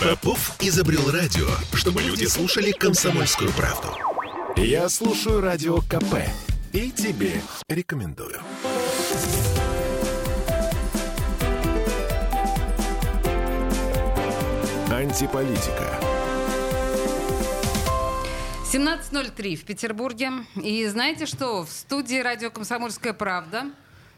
Попов изобрел радио, чтобы люди слушали комсомольскую правду. Я слушаю радио КП и тебе рекомендую. Антиполитика. 17.03 в Петербурге. И знаете что? В студии радио «Комсомольская правда»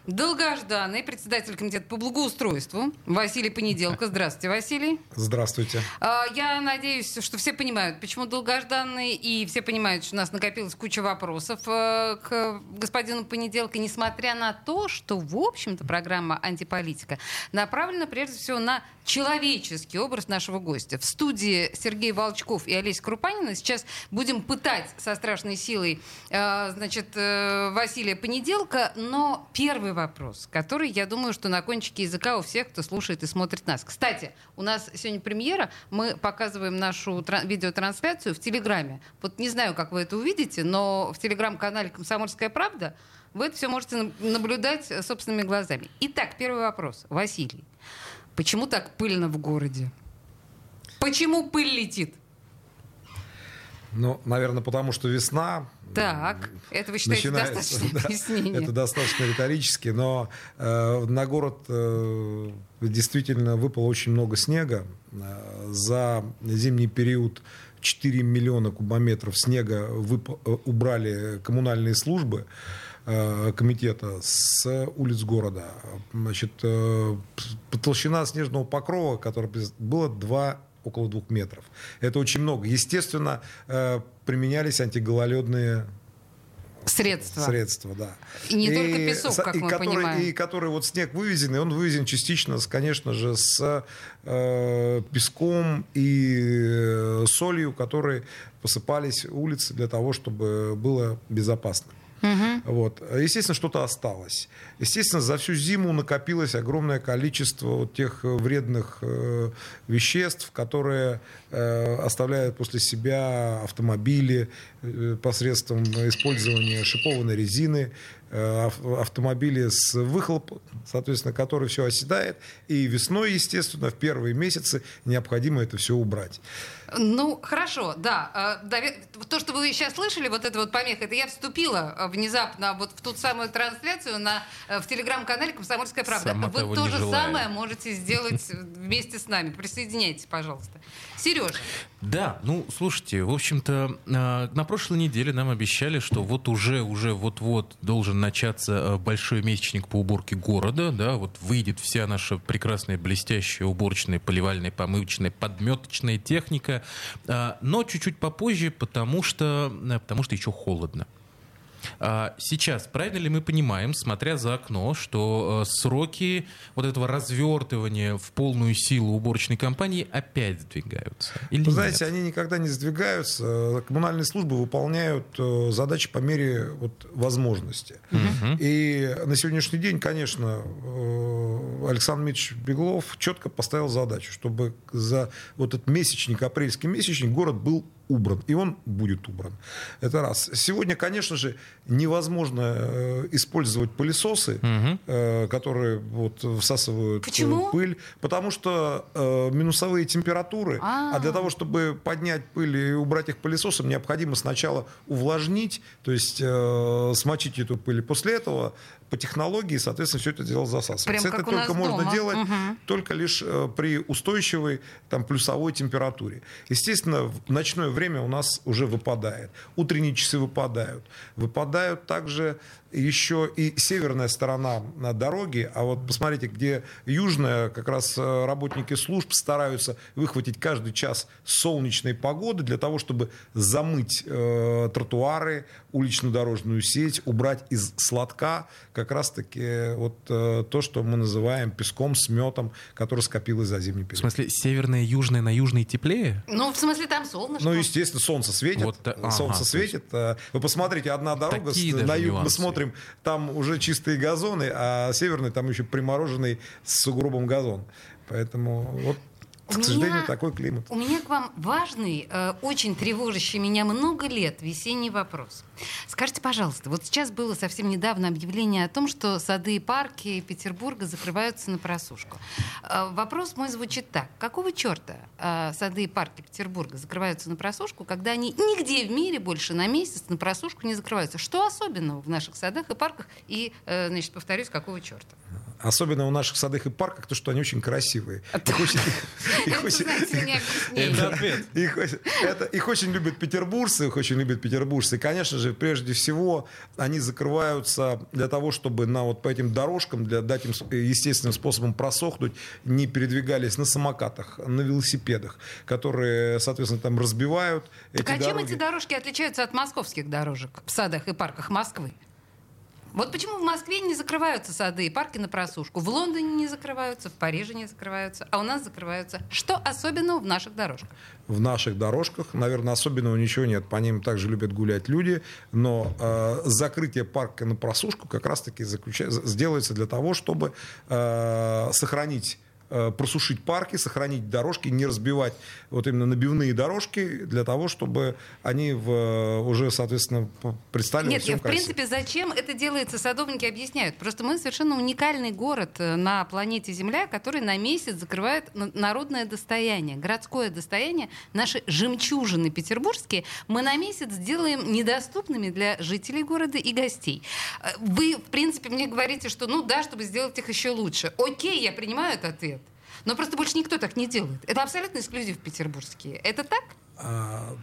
долгожданный председатель комитета по благоустройству Василий Понеделко. Здравствуйте, Василий. Здравствуйте. А, я надеюсь, что все понимают, почему долгожданный, и все понимают, что у нас накопилась куча вопросов э, к господину Понеделко, несмотря на то, что, в общем-то, программа «Антиполитика» направлена прежде всего на человеческий образ нашего гостя. В студии Сергей Волчков и Олеся Крупанина сейчас будем пытать со страшной силой э, значит, э, Василия Понеделка, но первый вопрос, который, я думаю, что на кончике языка у всех, кто слушает и смотрит нас. Кстати, у нас сегодня премьера, мы показываем нашу видеотрансляцию в Телеграме. Вот не знаю, как вы это увидите, но в Телеграм-канале «Комсомольская правда» вы это все можете наблюдать собственными глазами. Итак, первый вопрос. Василий. Почему так пыльно в городе? Почему пыль летит? Ну, наверное, потому что весна. Так, это вы считаете достаточно да, объяснение? Это достаточно риторически, но э, на город э, действительно выпало очень много снега. Э, за зимний период 4 миллиона кубометров снега вып- э, убрали коммунальные службы. Э, комитета с улиц города. Значит, толщина снежного покрова, которая было 2 около двух метров. Это очень много. Естественно, э, применялись антигололедные Средства. Средства, да. И не и, только песок, как и мы который, понимаем. И который вот снег вывезен, и он вывезен частично, конечно же, с э, песком и солью, которые посыпались улицы для того, чтобы было безопасно. Угу. Вот. Естественно, что-то осталось. Естественно, за всю зиму накопилось огромное количество вот тех вредных э, веществ, которые э, оставляют после себя автомобили э, посредством использования шипованной резины, Э, автомобили с выхлопом, соответственно, который все оседает. И весной, естественно, в первые месяцы необходимо это все убрать. Ну, хорошо, да. Э, то, что вы сейчас слышали, вот это вот помеха, это я вступила э, внезапно вот в ту самую трансляцию на, в телеграм-канале «Комсомольская правда». Сама вы то же самое можете сделать вместе с нами. Присоединяйтесь, пожалуйста. Сереж. Да, ну, слушайте, в общем-то, на прошлой неделе нам обещали, что вот уже, уже вот-вот должен начаться э, большой месячник по уборке города, да, вот выйдет вся наша прекрасная, блестящая уборочная, поливальная, помывочная, подметочная техника, а, но чуть-чуть попозже, потому что, потому что еще холодно. А, сейчас, правильно ли мы понимаем, смотря за окно, что э, сроки вот этого развертывания в полную силу уборочной компании опять сдвигаются? Или Вы знаете, нет? они никогда не сдвигаются. Коммунальные службы выполняют э, задачи по мере вот, возможности. Угу. И на сегодняшний день, конечно, э, Александр Дмитриевич Беглов четко поставил задачу, чтобы за вот этот месячник, апрельский месячник, город был убран, и он будет убран. Это раз. Сегодня, конечно же, невозможно э, использовать пылесосы, угу. которые вот всасывают э, Почему? пыль, потому что э, минусовые температуры, А-а-а. а для того, чтобы поднять пыль и убрать их пылесосом, необходимо сначала увлажнить, то есть э, смочить эту пыль, и после этого по технологии, соответственно, все это дело засасывается. Прям это только можно дома. делать угу. только лишь э, при устойчивой там, плюсовой температуре. Естественно, в ночное время у нас уже выпадает. Утренние часы выпадают. Выпадают также еще и северная сторона дороги, а вот посмотрите, где южная, как раз э, работники служб стараются выхватить каждый час солнечной погоды для того, чтобы замыть э, тротуары, улично-дорожную сеть, убрать из сладка как раз-таки вот э, то, что мы называем песком, сметом, который скопилось за зимний период. В смысле, северная, южная, на южной теплее? Ну, в смысле, там солнышко. Ну, естественно, солнце светит. Вот, ага, солнце светит. Есть... Вы посмотрите, одна дорога, на юг мы смотрим смотрим, там уже чистые газоны, а северный там еще примороженный с сугробом газон. Поэтому вот У к сожалению, такой климат. У меня к вам важный, э, очень тревожащий меня много лет весенний вопрос. Скажите, пожалуйста, вот сейчас было совсем недавно объявление о том, что сады и парки Петербурга закрываются на просушку. Э, вопрос мой звучит так. Какого черта э, сады и парки Петербурга закрываются на просушку, когда они нигде в мире больше на месяц на просушку не закрываются? Что особенного в наших садах и парках? И, э, значит, повторюсь, какого черта? Особенно в наших садах и парках, то, что они очень красивые. Их очень, любят петербуржцы, их очень любят петербуржцы. И, конечно же, прежде всего, они закрываются для того, чтобы на вот по этим дорожкам, для дать им естественным способом просохнуть, не передвигались на самокатах, на велосипедах, которые, соответственно, там разбивают. Так эти а чем эти дорожки отличаются от московских дорожек в садах и парках Москвы? Вот почему в Москве не закрываются сады и парки на просушку, в Лондоне не закрываются, в Париже не закрываются, а у нас закрываются. Что особенного в наших дорожках? В наших дорожках, наверное, особенного ничего нет. По ним также любят гулять люди, но э, закрытие парка на просушку как раз-таки заключа... сделается для того, чтобы э, сохранить просушить парки, сохранить дорожки, не разбивать вот именно набивные дорожки для того, чтобы они в, э, уже, соответственно, представили Нет, я, в принципе, зачем это делается, садовники объясняют. Просто мы совершенно уникальный город э, на планете Земля, который на месяц закрывает народное достояние, городское достояние, наши жемчужины петербургские, мы на месяц сделаем недоступными для жителей города и гостей. Вы, в принципе, мне говорите, что ну да, чтобы сделать их еще лучше. Окей, я принимаю этот ответ. Но просто больше никто так не делает. Это абсолютно эксклюзив петербургский. Это так? А,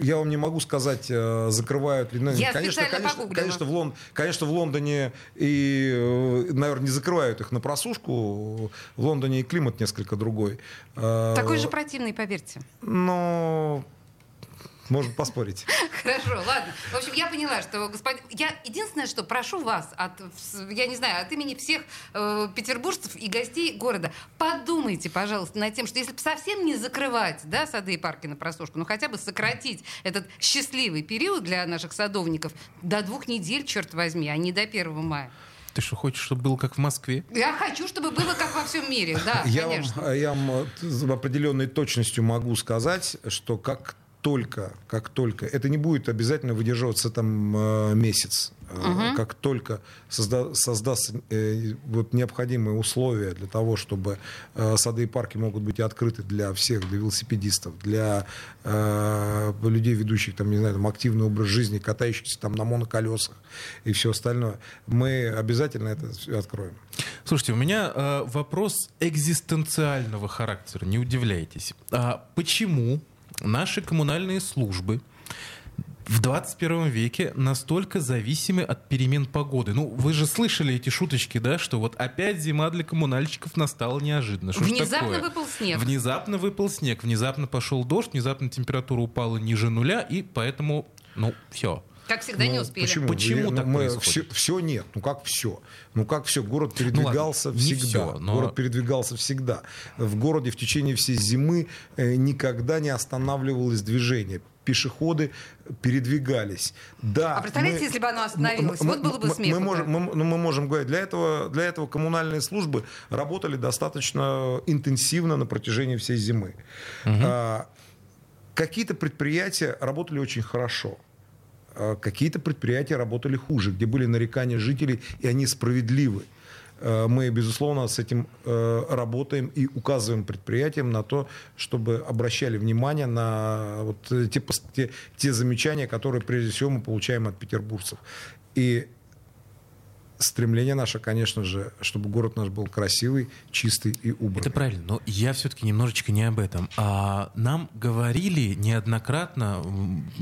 я вам не могу сказать, э, закрывают ли. Ну, я конечно, конечно, конечно, в Лон... конечно, в Лондоне и, э, наверное, не закрывают их на просушку. В Лондоне и климат несколько другой. А, Такой же противный, поверьте. Но можно поспорить. Хорошо, ладно. В общем, я поняла, что господин... Я единственное, что прошу вас, от, я не знаю, от имени всех э, петербуржцев и гостей города, подумайте, пожалуйста, над тем, что если бы совсем не закрывать да, сады и парки на просушку, ну хотя бы сократить этот счастливый период для наших садовников до двух недель, черт возьми, а не до 1 мая. Ты что, хочешь, чтобы было как в Москве? Я хочу, чтобы было как во всем мире, да, я конечно. Вам, я вам с определенной точностью могу сказать, что как только, как только, это не будет обязательно выдерживаться там э, месяц, угу. как только созда, создастся э, вот необходимые условия для того, чтобы э, сады и парки могут быть открыты для всех, для велосипедистов, для э, людей, ведущих там, не знаю, там, активный образ жизни, катающихся там на моноколесах и все остальное, мы обязательно это откроем. Слушайте, у меня э, вопрос экзистенциального характера, не удивляйтесь. А почему наши коммунальные службы в 21 веке настолько зависимы от перемен погоды. Ну, вы же слышали эти шуточки, да, что вот опять зима для коммунальщиков настала неожиданно. Что внезапно выпал снег. Внезапно выпал снег, внезапно пошел дождь, внезапно температура упала ниже нуля, и поэтому, ну, все. Как всегда, ну, не успели. Почему, почему Вы, так мы, происходит? Все, все нет. Ну как все? Ну как все? Город передвигался ну, ладно, всегда. Все, но... Город передвигался всегда. В городе в течение всей зимы э, никогда не останавливалось движение пешеходы передвигались. Да, а представляете, мы, если бы оно остановилось? Мы, вот было бы смех. Мы, можем, мы, ну, мы можем говорить, для этого, для этого коммунальные службы работали достаточно интенсивно на протяжении всей зимы. Угу. А, какие-то предприятия работали очень хорошо. А какие-то предприятия работали хуже, где были нарекания жителей, и они справедливы. А, мы, безусловно, с этим э, работаем и указываем предприятиям на то, чтобы обращали внимание на вот те, те, те замечания, которые, прежде всего, мы получаем от петербуржцев. И стремление наше, конечно же, чтобы город наш был красивый, чистый и убранный. Это правильно, но я все-таки немножечко не об этом. А нам говорили неоднократно,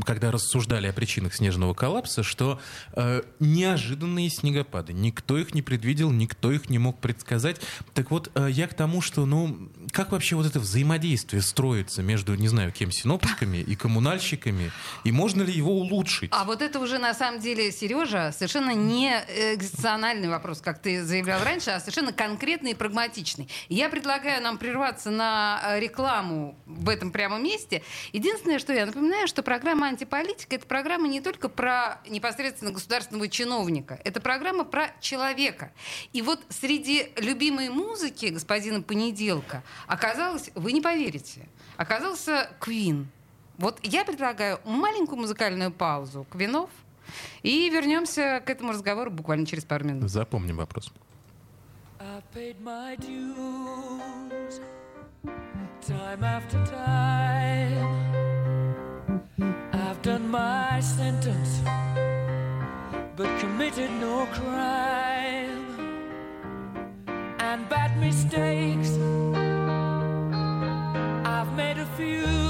когда рассуждали о причинах снежного коллапса, что э, неожиданные снегопады. Никто их не предвидел, никто их не мог предсказать. Так вот, э, я к тому, что, ну, как вообще вот это взаимодействие строится между, не знаю, кем, синоптиками и коммунальщиками, и можно ли его улучшить? А вот это уже, на самом деле, Сережа, совершенно не экзистенциальный эмоциональный вопрос, как ты заявлял раньше, а совершенно конкретный и прагматичный. я предлагаю нам прерваться на э, рекламу в этом прямом месте. Единственное, что я напоминаю, что программа «Антиполитика» — это программа не только про непосредственно государственного чиновника, это программа про человека. И вот среди любимой музыки господина Понеделка оказалось, вы не поверите, оказался Квин. Вот я предлагаю маленькую музыкальную паузу Квинов, и вернемся к этому разговору буквально через пару минут. Запомним вопрос. time after time. I've done my sentence, but committed no crime. And bad mistakes, I've made a few.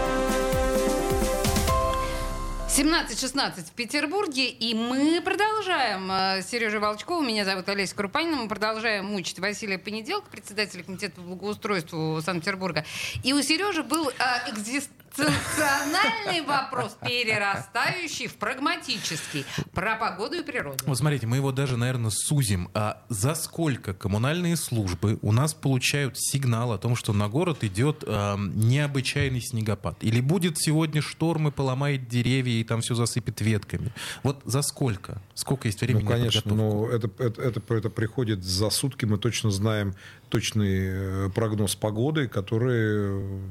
17-16 в Петербурге, и мы продолжаем. Э, Сережа Волчкова, меня зовут Олеся Крупанина, мы продолжаем мучить Василия Понеделка, председателя комитета по благоустройству Санкт-Петербурга. И у Сережи был э, экзист Экзистенциальный вопрос, перерастающий в прагматический. Про погоду и природу. Вот смотрите, мы его даже, наверное, сузим. А за сколько коммунальные службы у нас получают сигнал о том, что на город идет э, необычайный снегопад? Или будет сегодня шторм и поломает деревья и там все засыпет ветками? Вот за сколько? Сколько есть времени ну, конечно, но это, это, это, это приходит за сутки. Мы точно знаем точный э, прогноз погоды, который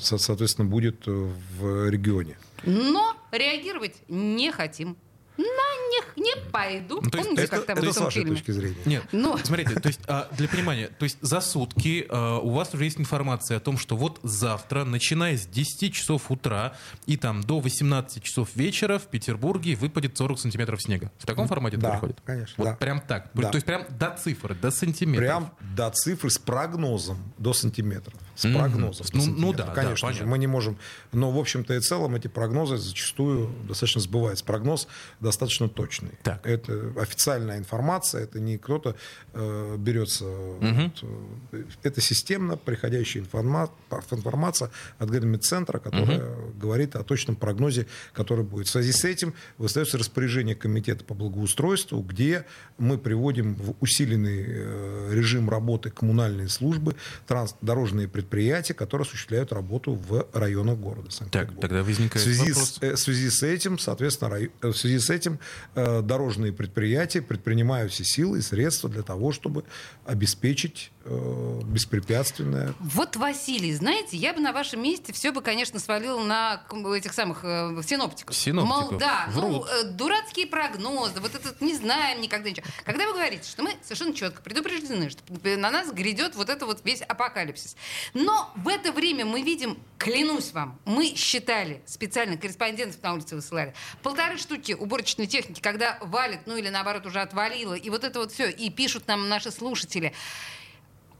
соответственно, будет в регионе. Но реагировать не хотим на них не пойду. Ну, то есть, Помните, это, как там это с вашей фильме? точки зрения. Нет, Но... Ну. смотрите, то есть а, для понимания, то есть за сутки а, у вас уже есть информация о том, что вот завтра, начиная с 10 часов утра и там до 18 часов вечера в Петербурге выпадет 40 сантиметров снега. В таком формате да, это приходит? конечно. Вот да. прям так. Да. То есть прям до цифры, до сантиметров. Прям до цифры с прогнозом до сантиметров. С mm-hmm. прогнозом. Ну, ну да, конечно да, же. Мы не можем. Но, в общем-то и целом, эти прогнозы зачастую достаточно сбываются. Прогноз достаточно точный. Так. Это официальная информация, это не кто-то э, берется. Угу. Вот, э, это системно приходящая информа- информация от Гидромедцентра, которая угу. говорит о точном прогнозе, который будет. В связи с этим выставится распоряжение Комитета по благоустройству, где мы приводим в усиленный э, режим работы коммунальные службы, транс- дорожные предприятия, которые осуществляют работу в районах города Так, тогда возникает в связи вопрос. С, э, в связи с этим, соответственно, рай, э, в связи с этим э, дорожные предприятия предпринимают все силы и средства для того, чтобы обеспечить э, беспрепятственное. Вот, Василий, знаете, я бы на вашем месте все бы, конечно, свалил на этих самых э, синоптиков. Синоптиков. Мол, да, Врут. ну, э, дурацкие прогнозы, вот этот не знаем никогда ничего. Когда вы говорите, что мы совершенно четко предупреждены, что на нас грядет вот это вот весь апокалипсис. Но в это время мы видим, клянусь вам, мы считали, специально корреспондентов на улице высылали, полторы штуки уборочной техники, когда валит, ну или наоборот уже отвалило, и вот это вот все, и пишут нам наши слушатели.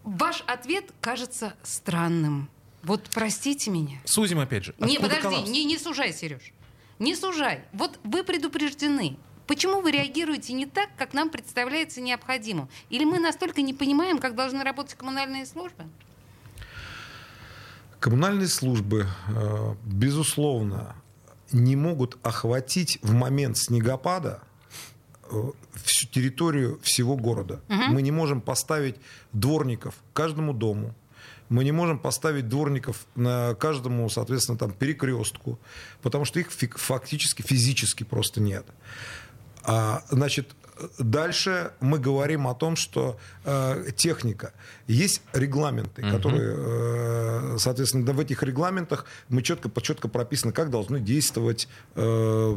Ваш ответ кажется странным. Вот простите меня. Сузим опять же. Не, подожди, не, не сужай, Сереж. Не сужай. Вот вы предупреждены. Почему вы реагируете не так, как нам представляется необходимым? Или мы настолько не понимаем, как должны работать коммунальные службы? Коммунальные службы, э, безусловно, не могут охватить в момент снегопада всю территорию всего города. Мы не можем поставить дворников каждому дому. Мы не можем поставить дворников на каждому, соответственно, там перекрестку, потому что их фактически физически просто нет. А, значит, Дальше мы говорим о том, что э, техника. Есть регламенты, угу. которые, э, соответственно, да, в этих регламентах мы четко, четко прописано, как должны действовать э,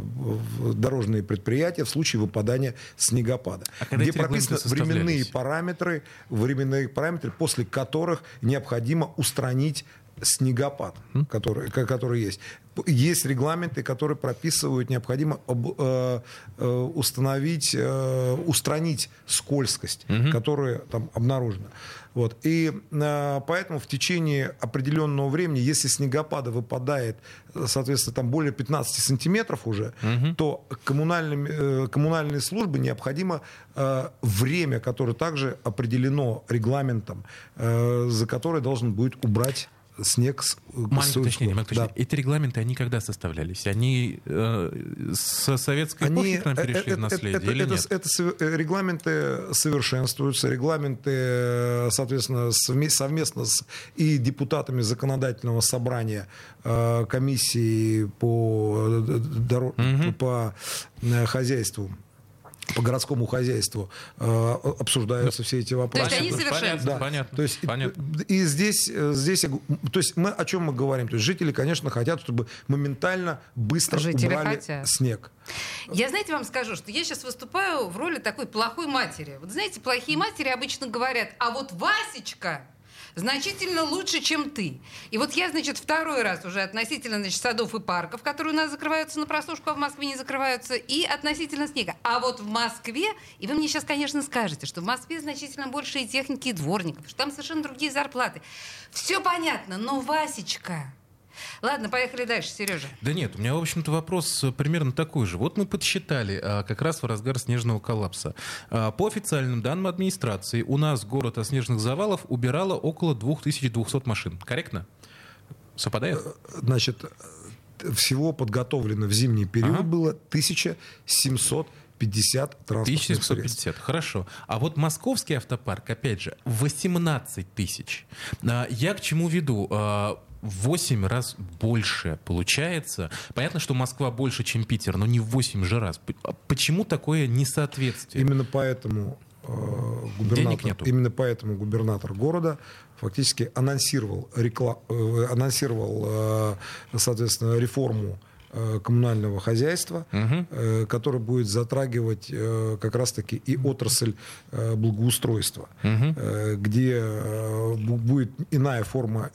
дорожные предприятия в случае выпадания снегопада. А где прописаны временные параметры, временные параметры, после которых необходимо устранить снегопад, который, который есть. Есть регламенты, которые прописывают, необходимо об, э, э, установить, э, устранить скользкость, угу. которая там обнаружена. Вот. И э, поэтому в течение определенного времени, если снегопада выпадает, соответственно, там более 15 сантиметров уже, угу. то коммунальным, э, коммунальной службе необходимо э, время, которое также определено регламентом, э, за которое должен будет убрать снег с Маленькое уточнение, да. Эти регламенты, они когда составлялись? Они э, со советской они, эпохи к нам перешли это, в наследие это, или это, нет? Это, это регламенты совершенствуются, регламенты, соответственно, совместно с и депутатами законодательного собрания э, комиссии по, дорог, угу. по хозяйству по городскому хозяйству э, обсуждаются все эти вопросы. То есть они совершенно... Да. Понятно. То есть, понятно. И, и здесь, э, здесь, то есть мы о чем мы говорим? То есть жители, конечно, хотят, чтобы моментально быстро жители убрали хотят. снег. Я, знаете, вам скажу, что я сейчас выступаю в роли такой плохой матери. Вот знаете, плохие матери обычно говорят, а вот Васечка значительно лучше, чем ты. И вот я, значит, второй раз уже относительно значит, садов и парков, которые у нас закрываются на просушку, а в Москве не закрываются, и относительно снега. А вот в Москве, и вы мне сейчас, конечно, скажете, что в Москве значительно больше и техники, и дворников, что там совершенно другие зарплаты. Все понятно, но Васечка, Ладно, поехали дальше, Сережа. Да нет, у меня, в общем-то, вопрос э, примерно такой же. Вот мы подсчитали а, как раз в разгар снежного коллапса. А, по официальным данным администрации, у нас город от снежных завалов убирало около 2200 машин. Корректно? Совпадает? Э, значит, всего подготовлено в зимний период ага. было 1700 50 транспортных 1750, средств. хорошо. А вот московский автопарк, опять же, 18 тысяч. А, я к чему веду? 8 раз больше получается. Понятно, что Москва больше, чем Питер, но не в 8 же раз. А почему такое несоответствие? Именно поэтому э, губернатор, нету. именно поэтому губернатор города фактически анонсировал, реклам, э, анонсировал э, соответственно, реформу коммунального хозяйства, угу. который будет затрагивать э, как раз-таки и отрасль благоустройства, угу. где будет иная форма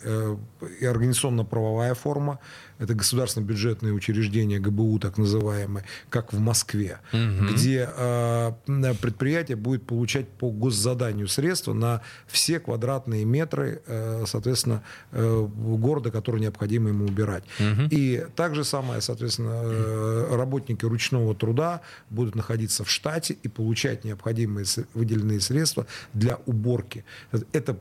и организационно-правовая форма, это государственное бюджетное учреждение ГБУ, так называемое, как в Москве, угу. где э, предприятие будет получать по госзаданию средства на все квадратные метры, э, соответственно, э, города, которые необходимо ему убирать. Угу. И также самое, соответственно, э, работники ручного труда будут находиться в штате и получать необходимые выделенные средства для уборки. Это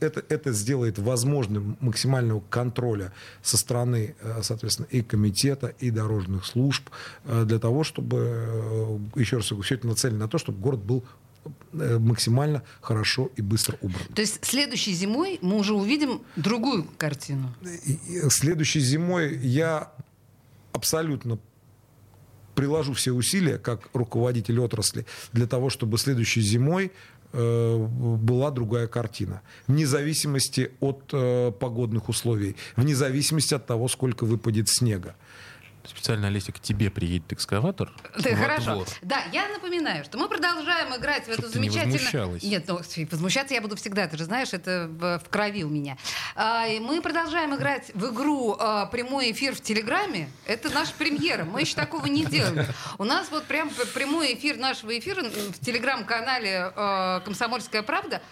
это, это сделает возможным максимального контроля со стороны, э, соответственно, и комитета, и дорожных служб, э, для того, чтобы, еще раз говорю, все это нацелено на то, чтобы город был максимально хорошо и быстро убран. То есть следующей зимой мы уже увидим другую картину? Следующей зимой я абсолютно приложу все усилия, как руководитель отрасли, для того, чтобы следующей зимой Э, была другая картина. Вне зависимости от э, погодных условий, вне зависимости от того, сколько выпадет снега специально, Олеся, к тебе приедет экскаватор. Да, хорошо. Двор. Да, я напоминаю, что мы продолжаем играть в эту замечательную... Не Нет, ну, возмущаться я буду всегда, ты же знаешь, это в, крови у меня. А, мы продолжаем играть в игру а, «Прямой эфир в Телеграме». Это наша премьера, мы еще такого не делали. У нас вот прям прямой эфир нашего эфира в Телеграм-канале а, «Комсомольская правда».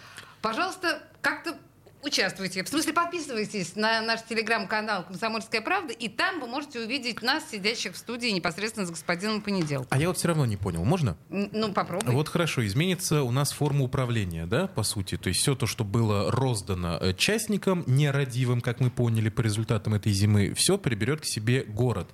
Пожалуйста, как-то участвуйте. В смысле, подписывайтесь на наш телеграм-канал «Комсомольская правда», и там вы можете увидеть нас, сидящих в студии непосредственно с господином Понеделком. А я вот все равно не понял. Можно? Ну, попробуй. Вот хорошо. Изменится у нас форма управления, да, по сути? То есть все то, что было роздано э, частникам, нерадивым, как мы поняли по результатам этой зимы, все приберет к себе город.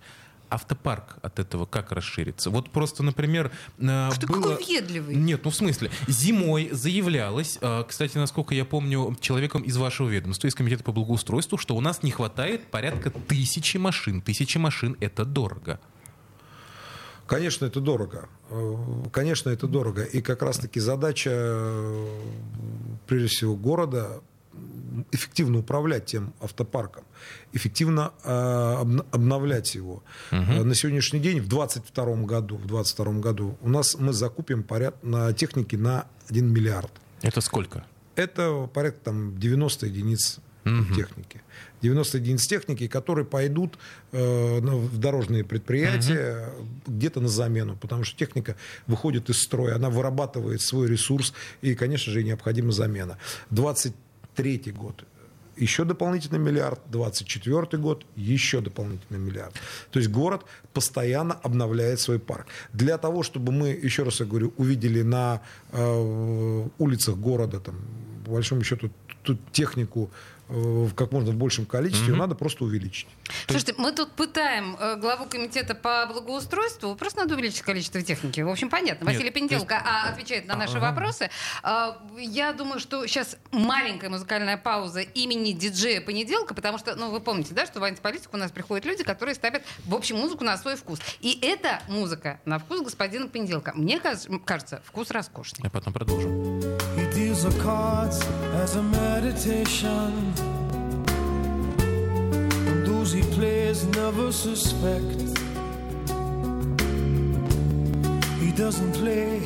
Автопарк от этого как расширится? Вот просто, например, э, Что было... какой ведливый. Нет, ну в смысле, зимой заявлялось, э, кстати, насколько я помню, человеком из вашего ведомства, из комитета по благоустройству, что у нас не хватает порядка тысячи машин. Тысячи машин — это дорого. Конечно, это дорого. Э, Конечно, это дорого. И как раз-таки задача, прежде всего, города эффективно управлять тем автопарком, эффективно э, обн- обновлять его. Э, На сегодняшний день, в 2022 году, в 22 году у нас мы закупим поряд на технике на 1 миллиард. Это сколько? Это порядка там, 90 единиц техники. 90 единиц техники, которые пойдут э, в дорожные предприятия где-то на замену, потому что техника выходит из строя, она вырабатывает свой ресурс, и, конечно же, необходима замена. 23 год еще дополнительный миллиард, 24 год еще дополнительный миллиард. То есть город постоянно обновляет свой парк. Для того, чтобы мы, еще раз я говорю, увидели на э, улицах города, там, по большому счету, тут технику э, в как можно большем количестве, ее надо просто увеличить. Слушайте, мы тут пытаем э, главу комитета по благоустройству. Просто надо увеличить количество техники. В общем, понятно. Нет, Василий Пенделко а, отвечает на наши Ага. вопросы. А, я думаю, что сейчас маленькая музыкальная пауза имени диджея Понеделка, потому что, ну, вы помните, да, что в антиполитику у нас приходят люди, которые ставят, в общем, музыку на свой вкус. И эта музыка на вкус господина Понеделка. Мне кажется, вкус роскошный. А потом продолжим. He deals the cards as a meditation. And those he plays never suspect. He doesn't play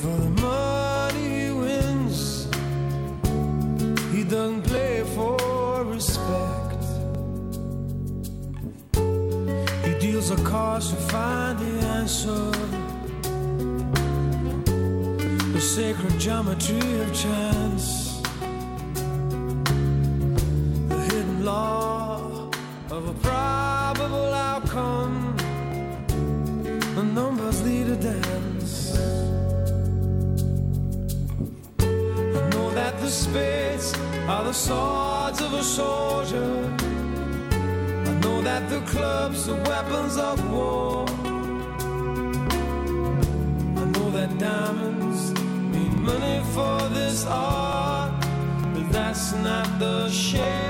for the money he wins. He doesn't play for respect. He deals the cards to find the answer the sacred geometry of chance, law of a probable outcome. The numbers lead a dance. I know that the spades are the swords of a soldier. I know that the clubs are weapons of war. I know that diamonds mean money for this art, but that's not the shape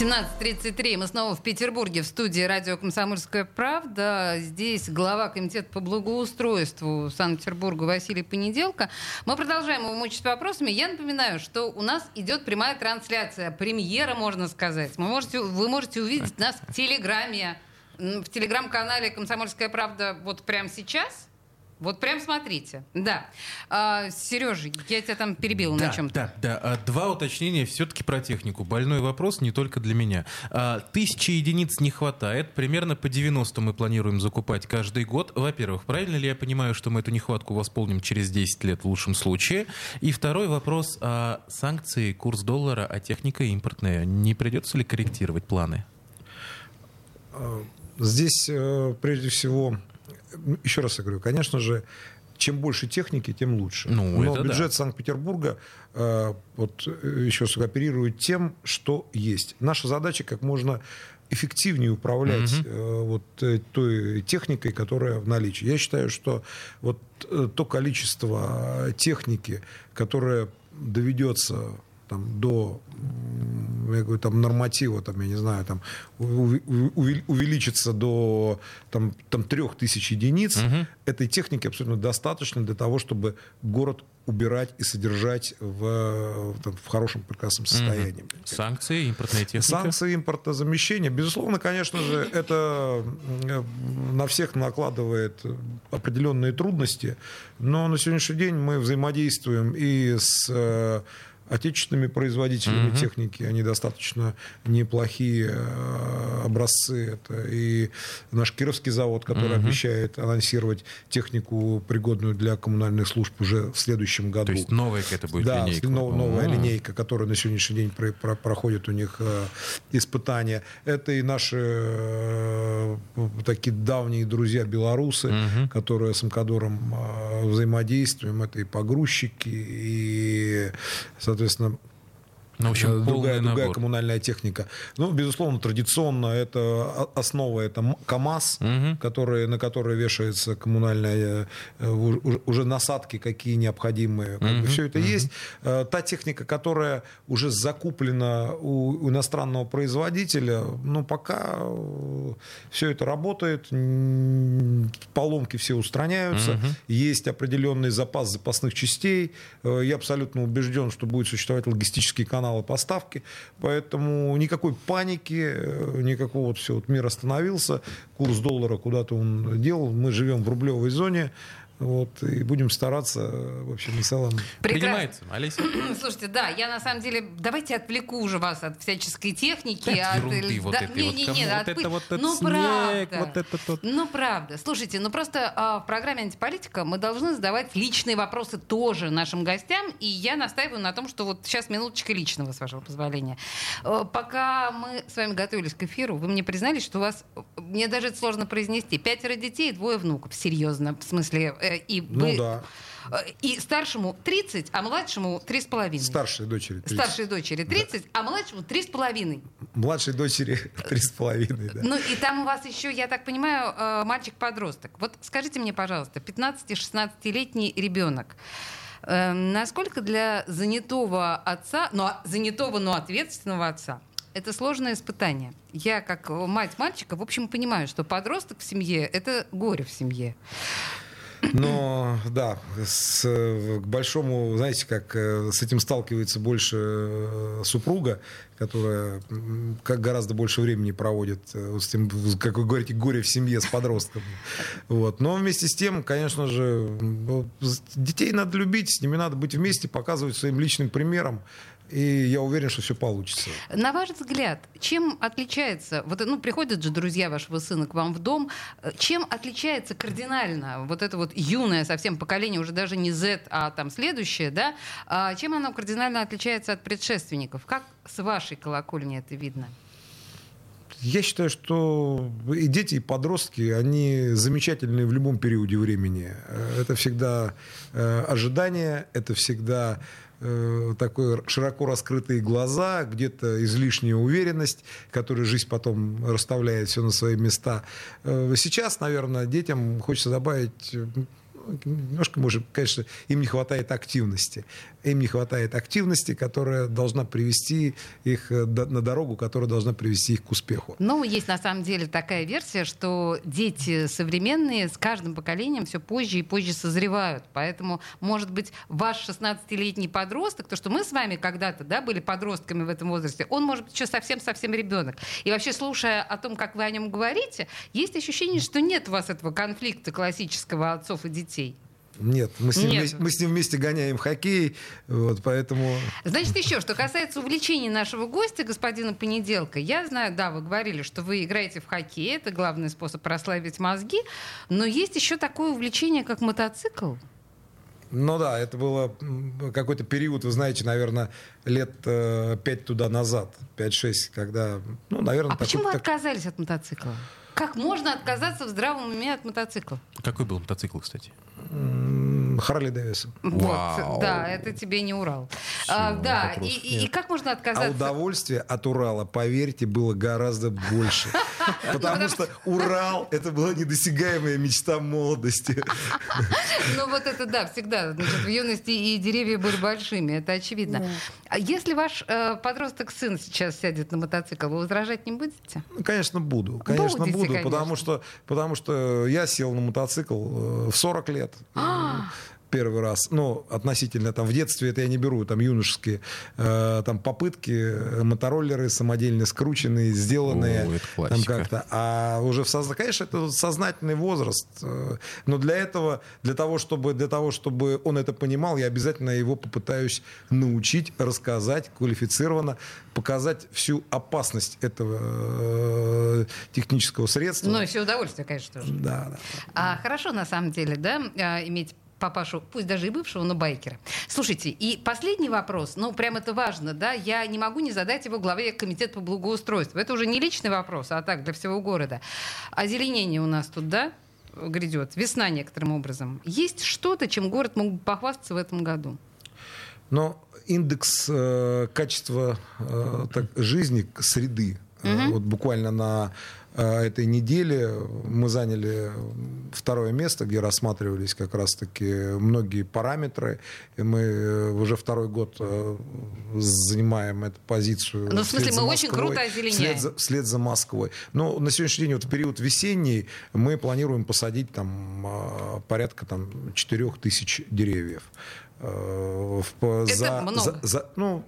17.33. Мы снова в Петербурге в студии радио «Комсомольская правда». Здесь глава комитета по благоустройству Санкт-Петербурга Василий Понеделко. Мы продолжаем его мучить вопросами. Я напоминаю, что у нас идет прямая трансляция, премьера, можно сказать. Вы можете, вы можете увидеть нас в Телеграме, в Телеграм-канале «Комсомольская правда» вот прямо сейчас. Вот прям смотрите. Да. А, Сережа, я тебя там перебила да, на чем-то. Да, да. А, Два уточнения все-таки про технику. Больной вопрос не только для меня. А, Тысячи единиц не хватает. Примерно по 90 мы планируем закупать каждый год. Во-первых, правильно ли я понимаю, что мы эту нехватку восполним через 10 лет в лучшем случае? И второй вопрос. А санкции, курс доллара, а техника импортная. Не придется ли корректировать планы? Здесь, э, прежде всего, еще раз я говорю, конечно же, чем больше техники, тем лучше. Ну, Но бюджет да. Санкт-Петербурга э, вот, э, еще раз оперирует тем, что есть. Наша задача как можно эффективнее управлять Мгм. э, вот э, той техникой, которая в наличии. Я считаю, что вот э, то количество техники, которое доведется там, до я говорю, там, норматива, там, я не знаю, там, увеличится до там, там, трех тысяч единиц, Мгм. этой техники абсолютно достаточно для того, чтобы город убирать и содержать в, там, в хорошем прекрасном состоянии. Санкции, импортная техника. Санкции импортозамещения, безусловно, конечно же, это на всех накладывает определенные трудности, но на сегодняшний день мы взаимодействуем и с э, отечественными производителями Мгм. техники, они достаточно неплохие э, образцы. Это и наш Кировский завод, который Мгм. обещает анонсировать технику, пригодную для коммунальных служб уже в следующем году. То есть новая какая-то будет да, линейка. нов- новая О. линейка, которая на сегодняшний день про- про- проходит у них э, испытания. Это и наши э, такие давние друзья белорусы, Мгм. которые с Амкадором э, взаимодействуем. Это и погрузчики, и, соответственно, соответственно, ну, в общем, Э, другая, другая набор. коммунальная техника. Ну, безусловно, традиционно это основа это КАМАЗ, Мгм. который, на который вешается коммунальная э, уже насадки, какие необходимые. Как бы Мгм, все это есть. Э, Та техника, которая уже закуплена у, иностранного производителя, ну, пока все это работает, поломки все устраняются, Мгм. есть определенный запас запасных частей. Я абсолютно убежден, что будет существовать логистические каналы поставки, поэтому никакой паники, э, никакого вот все, вот мир остановился, курс доллара куда-то он делал, мы живем в рублевой зоне, вот, и будем стараться, э, в общем и целом. Прекрасно. Принимается, Олеся. Слушайте, да, я на самом деле, давайте отвлеку уже вас от всяческой техники. От от ерунды вот этой не, вот. не, не, вот от это вот этот ну, снег, правда. вот это вот. Ну, правда. Слушайте, ну просто а, в программе «Антиполитика» мы должны задавать личные вопросы тоже нашим гостям, и я настаиваю на том, что вот сейчас минуточка личного, с вашего позволения. Э, Пока мы с вами готовились к эфиру, вы мне признались, что у вас, мне даже это сложно произнести, пятеро детей и двое внуков. Серьезно, в смысле, э, и Ну вы- да, Э, И старшему 30, а младшему 3,5. старшей дочери 30. Старшей дочери 30, а младшему 3,5. Младшей дочери три с половиной, да. Ну и там у вас еще, я так понимаю, э, мальчик-подросток. Вот скажите мне, пожалуйста, 15-16-летний ребенок. э, Насколько для занятого отца, но занятого, но ответственного отца, это сложное испытание. Я, как мать мальчика, в общем, понимаю, что подросток в семье — это горе в семье. Но да, с, к большому, знаете, как э, с этим сталкивается больше э, супруга, которая как гораздо больше времени проводит э, с тем, как вы говорите, горе в семье с подростком. Вот. Но вместе с тем, конечно же, детей надо любить, с ними надо быть вместе, показывать своим личным примером. И я уверен, что все получится. На ваш взгляд, чем отличается, вот, ну, приходят же друзья вашего сына к вам в дом, э, чем отличается кардинально вот это вот юное совсем поколение, уже даже не Z, а там следующее, да, а чем оно кардинально отличается от предшественников? Как с вашей колокольни это видно? Я считаю, что и дети, и подростки, они замечательные в любом периоде времени. Э, Это всегда э, ожидание, это всегда э, такой широко раскрытые глаза, где-то излишняя уверенность, которую жизнь потом расставляет все на свои места. Э, Сейчас, наверное, детям хочется добавить э, немножко, может, конечно, им не хватает активности. Им не хватает активности, которая должна привести их э, на дорогу, которая должна привести их к успеху. Ну, есть на самом деле такая версия, что дети современные с каждым поколением все позже и позже созревают. Поэтому, может быть, ваш 16-летний подросток, то, что мы с вами когда-то да, были подростками в этом возрасте, он, может быть, еще совсем-совсем ребенок. И вообще, слушая о том, как вы о нем говорите, есть ощущение, что нет у вас этого конфликта классического отцов и детей. Нет, мы с ним, Нет. вместе, мы с ним вместе гоняем хоккей, вот, поэтому... Значит, еще, что касается увлечений нашего гостя, господина Понеделка, я знаю, да, вы говорили, что вы играете в хоккей, это главный способ прославить мозги, но есть еще такое увлечение, как мотоцикл. Ну да, это было какой-то период, вы знаете, наверное, лет э, пять туда назад, 5-6, когда, ну, наверное, А почему вы так- отказались от мотоцикла? Как можно отказаться в здравом уме от мотоцикла? Какой был мотоцикл, кстати? Харли Дэвисон. Вот, да, это тебе не Урал. А, да, и, и- и как можно А отказаться? удовольствие от Урала, поверьте, было гораздо больше. Потому что Урал — это была недосягаемая мечта молодости. Ну вот это да, всегда. Значит, в юности и деревья были большими, это очевидно. А если ваш э, подросток сын сейчас сядет на мотоцикл, вы возражать не будете? Ну, Конечно, буду. Конечно, Будете, буду, конечно. потому что, потому что я сел на мотоцикл э, в 40 лет. А! Первый раз. Ну, относительно, там, в детстве это я не беру, там, юношеские, э, там, попытки, э, мотороллеры самодельно скрученные, сделанные. О, там как-то. А уже в созна... Конечно, это сознательный возраст. э, Но для этого, для того, чтобы, для того, чтобы он это понимал, я обязательно его попытаюсь научить, рассказать квалифицированно, показать всю опасность этого э, технического средства. Ну, и все удовольствие, конечно, тоже. Да, да. А, хорошо, на самом деле, да, а, иметь папашу, пусть даже и бывшего, но байкера. Слушайте, и последний вопрос, ну, прям это важно, да, я не могу не задать его главе комитета по благоустройству. Это уже не личный вопрос, а так, для всего города. Озеленение у нас тут, да, грядет, весна некоторым образом. Есть что-то, чем город мог бы похвастаться в этом году? Но индекс э, качества э, так, жизни, среды, э, вот буквально на э, этой неделе мы заняли второе место, где рассматривались как раз-таки многие параметры. И мы э, уже второй год занимаем эту позицию. Ну, в смысле, мы очень Москвой, круто озеленяем. Вслед за, вслед за Москвой. Но на сегодняшний день, вот в период весенний, мы планируем посадить там порядка там, 4 тысяч деревьев. Э, в- Это за- много. за- за- ну,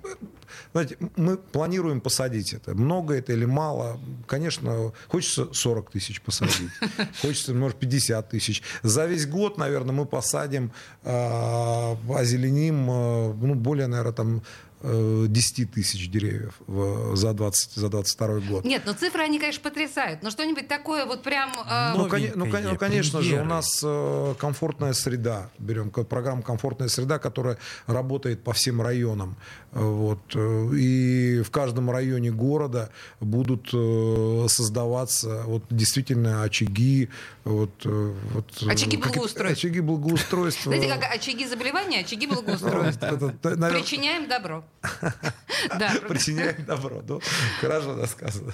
знаете, мы планируем посадить это. Много это или мало? Конечно, хочется 40 тысяч посадить. Хочется, может, 50 тысяч. За весь год, наверное, мы посадим, э, озеленим, э, ну, более, наверное, там 10 тысяч деревьев в- за, 20, за 22 год. Нет, ну цифры, они, конечно, потрясают. Но что-нибудь такое вот прям... э, Ну, коне- ну, кон- ну, конечно же, у премьеры. нас э, комфортная среда. Берем программу «Комфортная среда», которая работает по всем районам. Э, Вот. э, И в каждом районе города будут э, создаваться вот, действительно очаги. Вот, э, вот, э, Очаги благоустройства. Очаги благоустройства. Знаете, как очаги заболевания, очаги благоустройства. Причиняем добро. Да, Причиняем добро. Ну, хорошо сказано.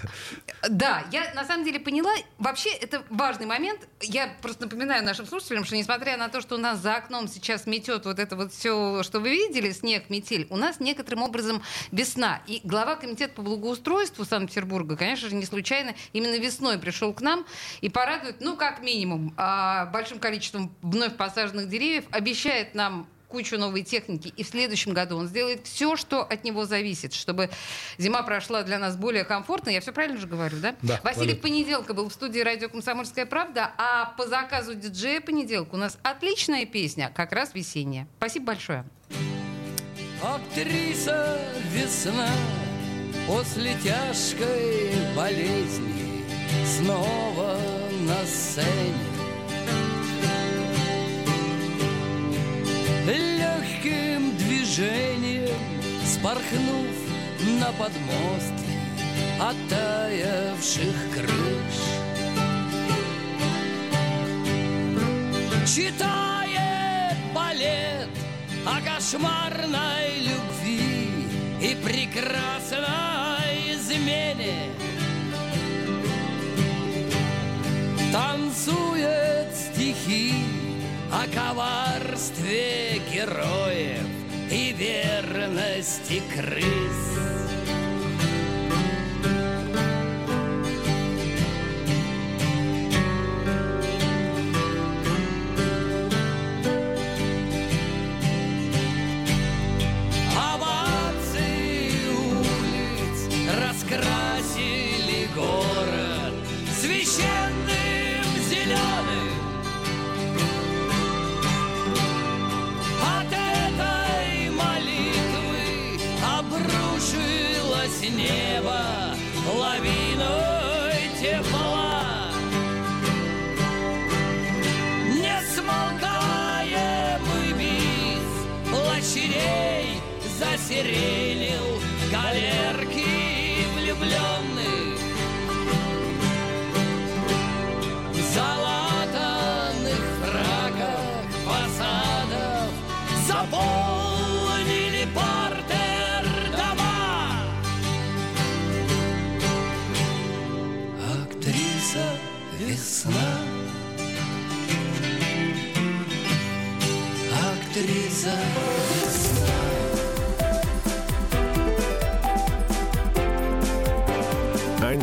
Да, я на самом деле поняла. Вообще, это важный момент. Я просто напоминаю нашим слушателям, что несмотря на то, что у нас за окном сейчас метет вот это вот все, что вы видели, снег, метель, у нас некоторым образом весна. И глава комитета по благоустройству Санкт-Петербурга, конечно же, не случайно именно весной пришел к нам и порадует, ну, как минимум, а, большим количеством вновь посаженных деревьев, обещает нам кучу новой техники, и в следующем году он сделает все, что от него зависит, чтобы зима прошла для нас более комфортно. Я все правильно же говорю, да? Да, Василий. Понеделка был в студии радио «Комсомольская правда», а по заказу диджея Понеделка у нас отличная песня, как раз весенняя. Спасибо большое. Актриса весна после тяжкой болезни снова на сцене. Спорхнув на подмостки оттаявших крыш. Читает балет о кошмарной любви и прекрасной измене. Танцует стихи о коварстве героев и верности крыс.